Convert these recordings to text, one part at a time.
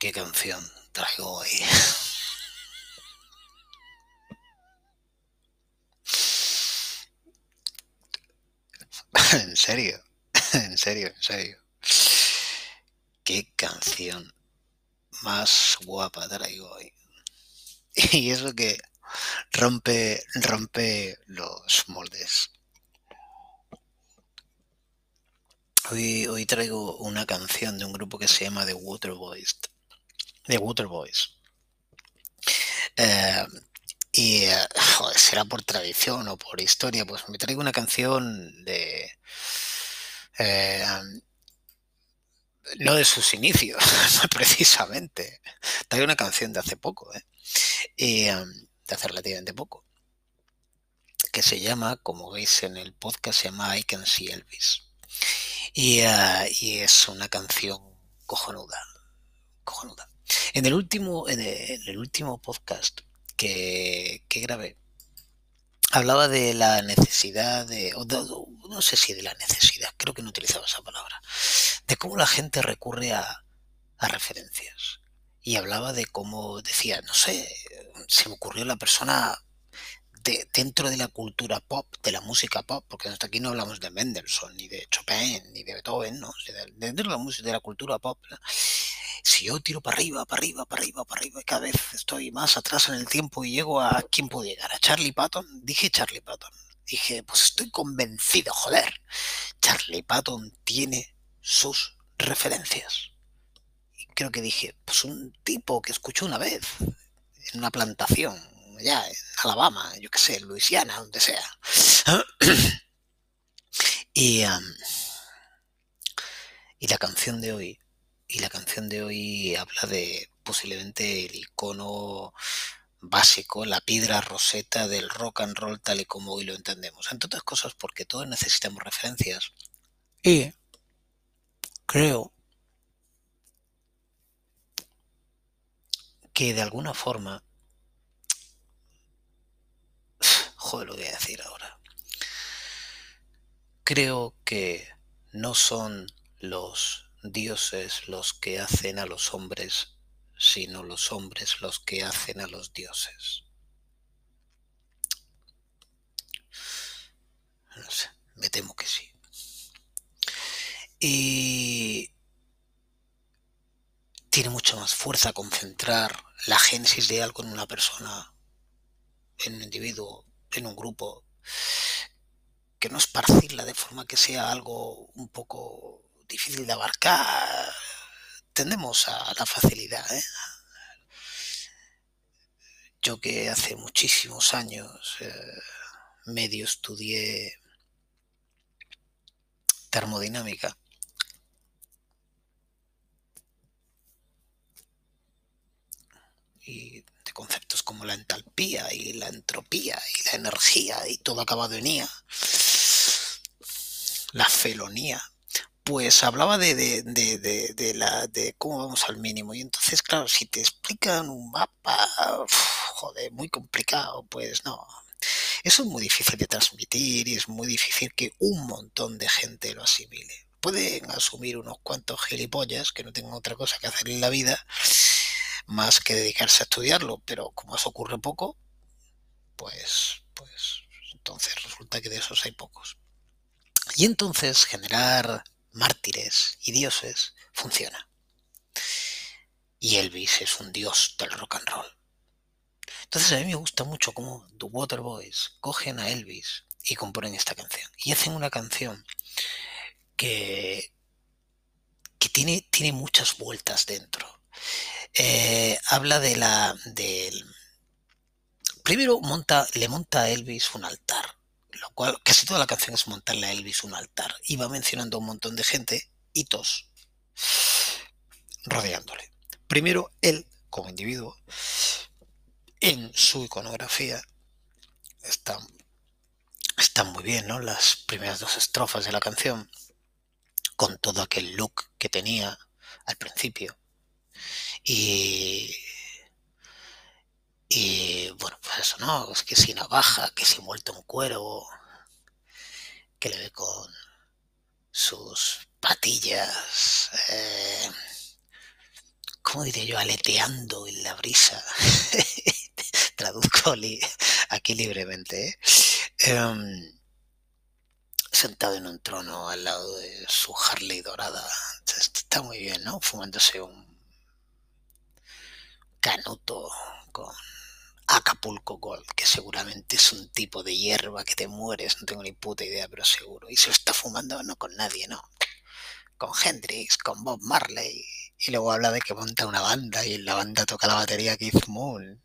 ¿Qué canción traigo hoy? en serio, en serio, en serio. ¿Qué canción más guapa traigo hoy? Y eso que rompe, rompe los moldes. Hoy, hoy traigo una canción de un grupo que se llama The Waterboys. The Waterboys. Eh, y eh, será por tradición o por historia, pues me traigo una canción de... Eh, no de sus inicios, precisamente. Traigo una canción de hace poco, ¿eh? Y, de hace relativamente poco, que se llama, como veis en el podcast, se llama I Can See Elvis. Y, y es una canción cojonuda, cojonuda. En el último, en el, último podcast que, que, grabé, hablaba de la necesidad de, no sé si de la necesidad, creo que no utilizaba esa palabra, de cómo la gente recurre a, a referencias. Y hablaba de cómo decía, no sé, se me ocurrió la persona dentro de la cultura pop, de la música pop, porque hasta aquí no hablamos de Mendelssohn, ni de Chopin, ni de Beethoven, ¿no? dentro de la música, de la cultura pop, si yo tiro para arriba, para arriba, para arriba, para arriba, y cada vez estoy más atrás en el tiempo y llego a quién puedo llegar, a Charlie Patton, dije Charlie Patton. Dije, pues estoy convencido, joder. Charlie Patton tiene sus referencias. Y creo que dije, pues un tipo que escuchó una vez en una plantación, allá en Alabama, yo qué sé, en Luisiana, donde sea. y, y la canción de hoy, y la canción de hoy habla de posiblemente el icono básico, la piedra roseta del rock and roll tal y como hoy lo entendemos. Entre otras cosas porque todos necesitamos referencias. Y creo que de alguna forma Joder, lo voy a decir ahora. Creo que no son los dioses los que hacen a los hombres, sino los hombres los que hacen a los dioses. No sé, me temo que sí. Y tiene mucha más fuerza concentrar la génesis de algo en una persona, en un individuo, en un grupo, que no esparcirla de forma que sea algo un poco difícil de abarcar. Tendemos a la facilidad. ¿eh? Yo que hace muchísimos años eh, medio estudié termodinámica. Y conceptos como la entalpía y la entropía y la energía y todo acabado en IA, la felonía, pues hablaba de, de, la, de cómo vamos al mínimo. Y entonces, claro, si te explican un mapa, joder, muy complicado, pues no. Eso es muy difícil de transmitir y es muy difícil que un montón de gente lo asimile. Pueden asumir unos cuantos gilipollas que no tengan otra cosa que hacer en la vida más que dedicarse a estudiarlo, pero como eso ocurre poco, pues, pues entonces resulta que de esos hay pocos. Y entonces generar mártires y dioses funciona. Y Elvis es un dios del rock and roll. Entonces a mí me gusta mucho cómo The Waterboys cogen a Elvis y componen esta canción. Y hacen una canción que, que tiene, tiene muchas vueltas dentro. Eh, habla de la. Del, primero monta, le monta a Elvis un altar, casi toda la canción es montarle a Elvis un altar. Y va mencionando a un montón de gente, hitos, rodeándole. Primero, él, como individuo, en su iconografía, está, está muy bien, ¿no? Las primeras dos estrofas de la canción, con todo aquel look que tenía al principio y, y bueno, pues eso, ¿no? Es que si navaja, que si muerto en cuero, que le ve con sus patillas, eh, ¿cómo diré yo? Aleteando en la brisa. Traduzco aquí libremente. ¿eh? Em, sentado en un trono al lado de su Harley dorada. Está muy bien, ¿no? Fumándose un canuto con Acapulco Gold, que seguramente es un tipo de hierba que te mueres, no tengo ni puta idea, pero seguro. Y se está fumando no con nadie, no. Con Hendrix, con Bob Marley. Y luego habla de que monta una banda y en la banda toca la batería Keith Moon.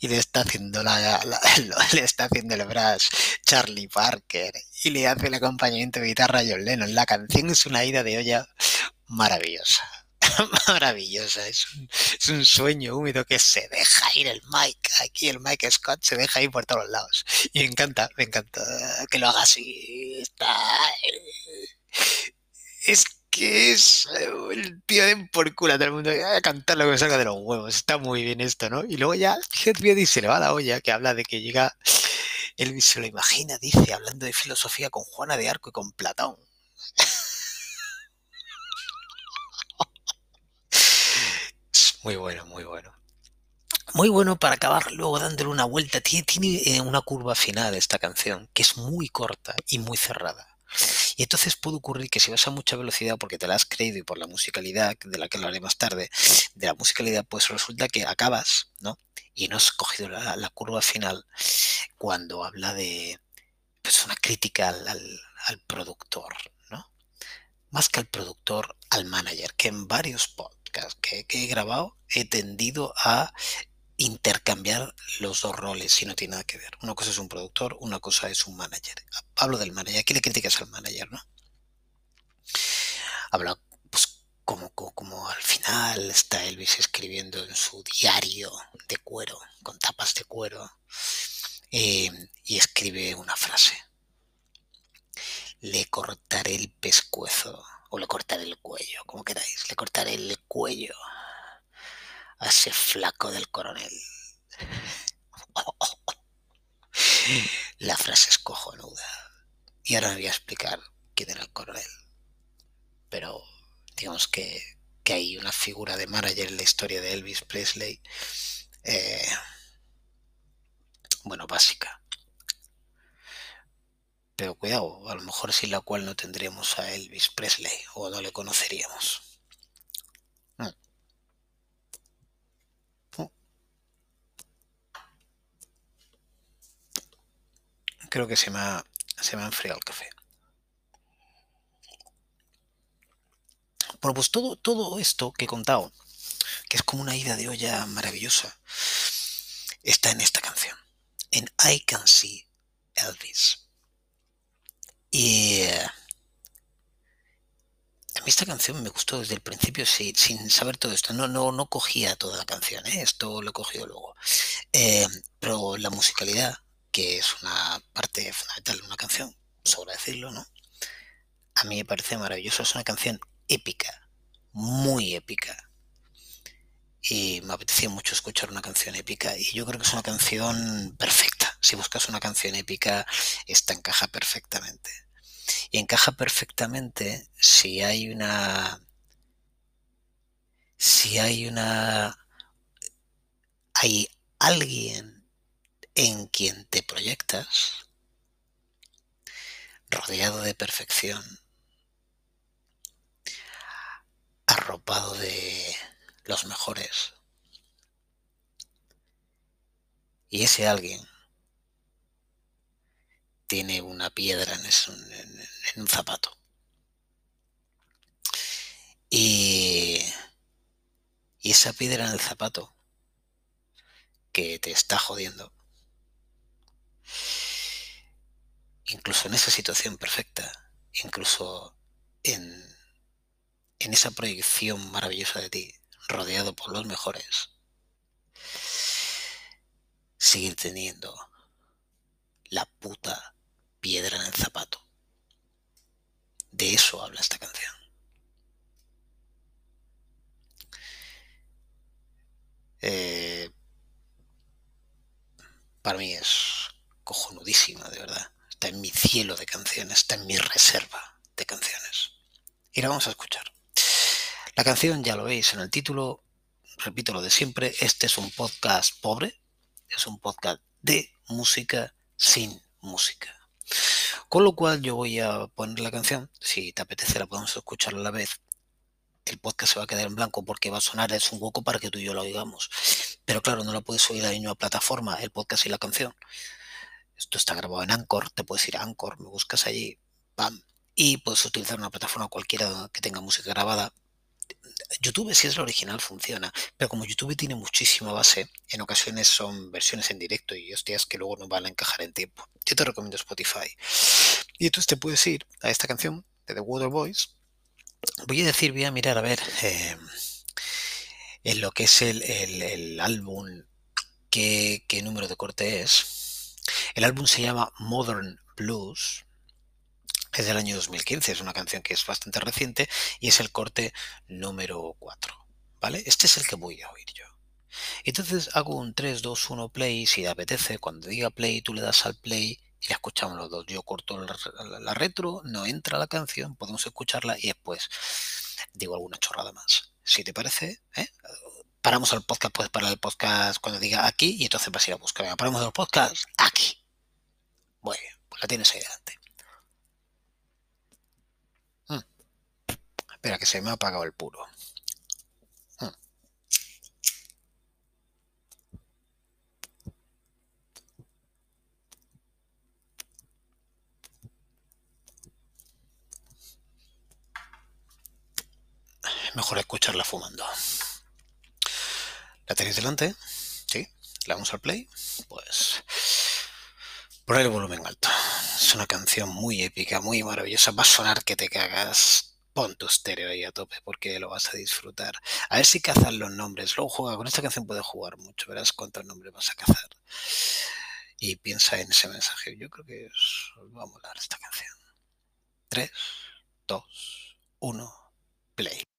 Y le está haciendo la, le está haciendo el brass Charlie Parker y le hace el acompañamiento de guitarra a John Lennon. La canción es una ida de olla maravillosa. maravillosa. Es un, sueño húmedo que se deja ir el Mike. Aquí el Mike Scott se deja ir por todos lados. Y me encanta, me encanta que lo haga así. Está... Es que es el tío de por culo a todo el mundo a cantar lo que salga de los huevos. Está muy bien esto, ¿no? Y luego ya y se le va la olla que habla de que llega. Él se lo imagina, dice, hablando de filosofía con Juana de Arco y con Platón. Muy bueno, muy bueno. Muy bueno para acabar luego dándole una vuelta. Tiene, tiene eh, una curva final esta canción, que es muy corta y muy cerrada. Y entonces puede ocurrir que si vas a mucha velocidad porque te la has creído y por la musicalidad, de la que hablaré más tarde, de la musicalidad, pues resulta que acabas, ¿no? Y no has cogido la, curva final cuando habla de pues una crítica al, al productor, ¿no? Más que al productor, al manager, que en varios que, he grabado he tendido a intercambiar los dos roles si no tiene nada que ver. Una cosa es un productor, una cosa es un manager. Hablo del manager. Aquí le criticas al manager, ¿no? Habla, pues, como, como, al final está Elvis escribiendo en su diario de cuero, con tapas de cuero, eh, y escribe una frase. Le cortaré el pescuezo o le cortaré el cuello, como queráis, le cortaré el cuello a ese flaco del coronel. La frase es cojonuda. Y ahora me voy a explicar quién era el coronel. Pero digamos que, hay una figura de manager en la historia de Elvis Presley. Eh, bueno, básica pero cuidado, a lo mejor sin la cual no tendríamos a Elvis Presley o no le conoceríamos. Mm. Mm. Creo que se me, ha, se me ha enfriado el café. Bueno, pues todo, todo esto que he contado, que es como una ida de olla maravillosa, está en esta canción, en I Can See Elvis. Y eh, a mí esta canción me gustó desde el principio sin saber todo esto. No, no, no cogía toda la canción, ¿eh? esto lo he cogido luego. Eh, pero la musicalidad, que es una parte fundamental de una canción, sobre decirlo, ¿no? A mí me parece maravilloso. Es una canción épica, muy épica. Y me apetecía mucho escuchar una canción épica. Y yo creo que es una canción perfecta. Si buscas una canción épica, esta encaja perfectamente. Y encaja perfectamente si hay una... Si hay una... Hay alguien en quien te proyectas, rodeado de perfección, arropado de los mejores. Y ese alguien tiene una piedra en, un zapato. Y, y esa piedra en el zapato que te está jodiendo, incluso en esa situación perfecta, incluso en, en esa proyección maravillosa de ti, rodeado por los mejores, seguir teniendo la puta piedra en el zapato. De eso habla esta canción. Eh, para mí es cojonudísima, de verdad. Está en mi cielo de canciones, está en mi reserva de canciones. Y la vamos a escuchar. La canción, ya lo veis en el título, repito lo de siempre, este es un podcast pobre, es un podcast de música sin música. Con lo cual yo voy a poner la canción, si te apetece la podemos escuchar a la vez. El podcast se va a quedar en blanco porque va a sonar, es un hueco para que tú y yo lo oigamos. Pero claro, no lo puedes oír a la misma plataforma, el podcast y la canción. Esto está grabado en Anchor, te puedes ir a Anchor, me buscas allí, pam, y puedes utilizar una plataforma cualquiera que tenga música grabada. YouTube, si es la original, funciona, pero como YouTube tiene muchísima base, en ocasiones son versiones en directo y hostias que luego no van a encajar en tiempo. Yo te recomiendo Spotify. Y entonces te puedes ir a esta canción de The Water Boys. Voy a decir, voy a mirar a ver eh, en lo que es el, el, el álbum, qué, qué número de corte es. El álbum se llama Modern Blues es del año 2015, es una canción que es bastante reciente y es el corte número 4. ¿Vale? Este es el que voy a oír yo. Entonces hago un 3, 2, 1 play, si te apetece, cuando diga play tú le das al play y la escuchamos los dos. Yo corto la, retro, no entra la canción, podemos escucharla y después digo alguna chorrada más. Si te parece, ¿eh? paramos el podcast, puedes parar el podcast cuando diga aquí y entonces vas a ir a buscar. Paramos el podcast aquí. Muy bien, pues la tienes ahí delante. Espera, que se me ha apagado el puro. Hmm. Mejor escucharla fumando. ¿La tenéis delante? ¿Sí? ¿Le damos al play? Pues poner el volumen alto. Es una canción muy épica, muy maravillosa. Va a sonar que te cagas pon tu estéreo ahí a tope porque lo vas a disfrutar. A ver si cazas los nombres. Luego juega, con esta canción puedes jugar mucho, verás cuántos nombres vas a cazar. Y piensa en ese mensaje. Yo creo que os, va a molar esta canción. 3, 2, 1, play.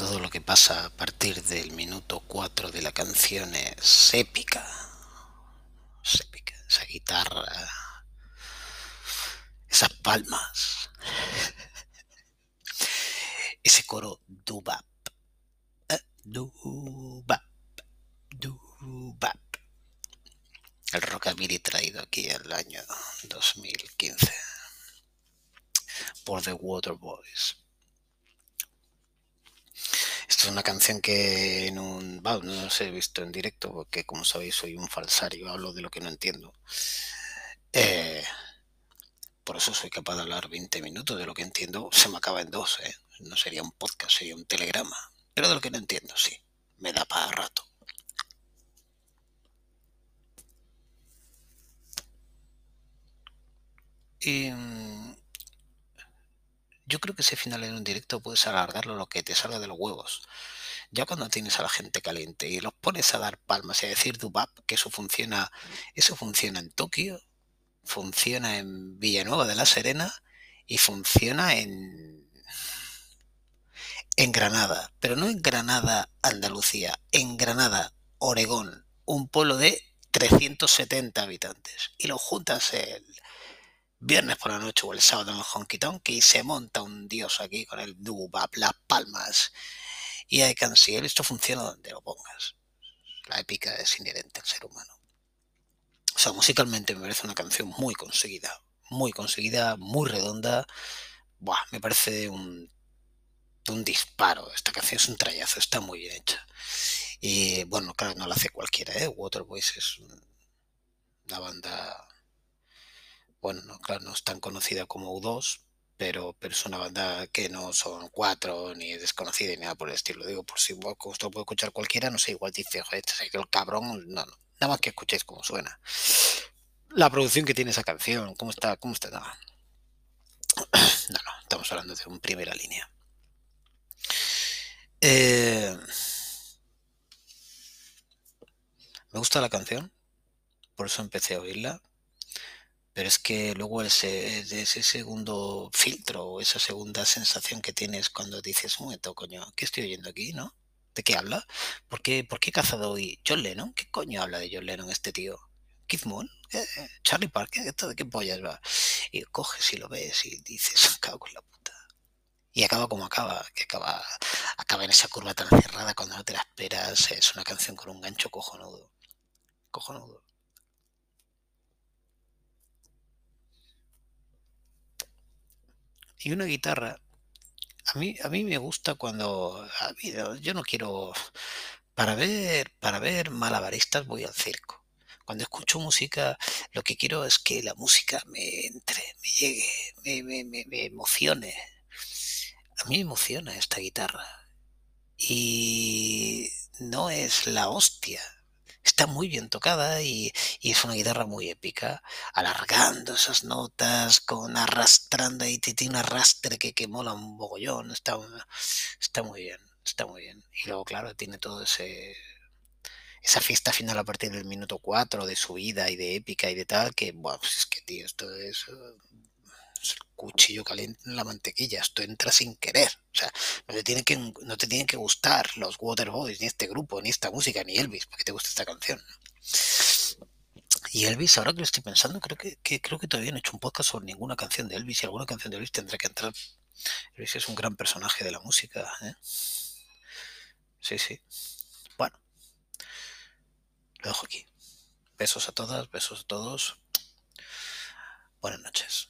Todo lo que pasa a partir del minuto 4 de la canción es épica. Épica. Esa guitarra, esas palmas, ese coro dubap, eh, dubap, dubap. El rockabilly traído aquí en el año 2015 por The Waterboys. Esta es una canción que en un... no os he visto en directo porque como sabéis soy un falsario, hablo de lo que no entiendo. Eh, por eso soy capaz de hablar 20 minutos de lo que entiendo. Se me acaba en dos, ¿eh? No sería un podcast, sería un telegrama. Pero de lo que no entiendo, sí. Me da para rato. Y mm, yo creo que ese final en un directo puedes alargarlo lo que te salga de los huevos. Ya cuando tienes a la gente caliente y los pones a dar palmas y a decir dubap, que eso funciona, eso funciona en Tokio, funciona en Villanueva de la Serena y funciona en en Granada, pero no en Granada, Andalucía, en Granada, Oregón, un pueblo de 370 habitantes. Y lo juntas el viernes por la noche o el sábado en el Honky Tonk se monta un dios aquí con el dubap, las palmas y hay canción. Esto funciona donde lo pongas. La épica es inherente al ser humano. O sea, musicalmente me parece una canción muy conseguida, muy conseguida, muy redonda. Buah, me parece un, un disparo. Esta canción es un trayazo, está muy bien hecha. Y bueno, claro, no la hace cualquiera, ¿eh? Waterboys es una banda bueno, no, claro, no es tan conocida como U2, pero, es una banda que no son cuatro, ni desconocida, ni nada por el estilo. Digo, por si vos lo puede escuchar cualquiera, no sé, igual dice, joder, este el cabrón, no, no, nada más que escuchéis cómo suena. La producción que tiene esa canción, cómo está, cómo está, no. No, no, estamos hablando de un primera línea. Eh, me gusta la canción, por eso empecé a oírla. Pero es que luego ese, segundo filtro o esa segunda sensación que tienes cuando dices, un momento, coño, ¿qué estoy oyendo aquí, no? ¿De qué habla? ¿Por qué, ¿Por qué he cazado hoy John Lennon? ¿Qué coño habla de John Lennon este tío? Keith Moon. Charlie Parker, ¿esto de qué pollas va? Y coges y lo ves y dices, cago con la puta. Y acaba como acaba, que acaba, acaba en esa curva tan cerrada cuando no te la esperas. Es una canción con un gancho. Cojonudo. Una guitarra. A mí, a mí me gusta cuando yo no quiero para ver para ver malabaristas voy al circo. Cuando escucho música, lo que quiero es que la música me entre, me llegue, me, me, me emocione. A mí me emociona esta guitarra. Y no es la hostia, está muy bien tocada y, es una guitarra muy épica, alargando esas notas, con arrastrando ahí, tiene un arrastre que, que mola un bogollón, está, está muy bien, está muy bien. Y luego, claro, tiene todo ese esa fiesta final a partir del minuto 4 de subida y de épica y de tal, que, bueno, pues es que, tío, esto es el cuchillo caliente en la mantequilla, esto entra sin querer. O sea, no te tienen que, no te que gustar los Waterboys, ni este grupo, ni esta música, ni Elvis, porque te gusta esta canción. Y Elvis, ahora que lo estoy pensando, creo que, creo que todavía no he hecho un podcast sobre ninguna canción de Elvis y alguna canción de Elvis tendrá que entrar. Elvis es un gran personaje de la música. ¿eh? Sí, sí. Bueno, lo dejo aquí. Besos a todas, besos a todos. Buenas noches.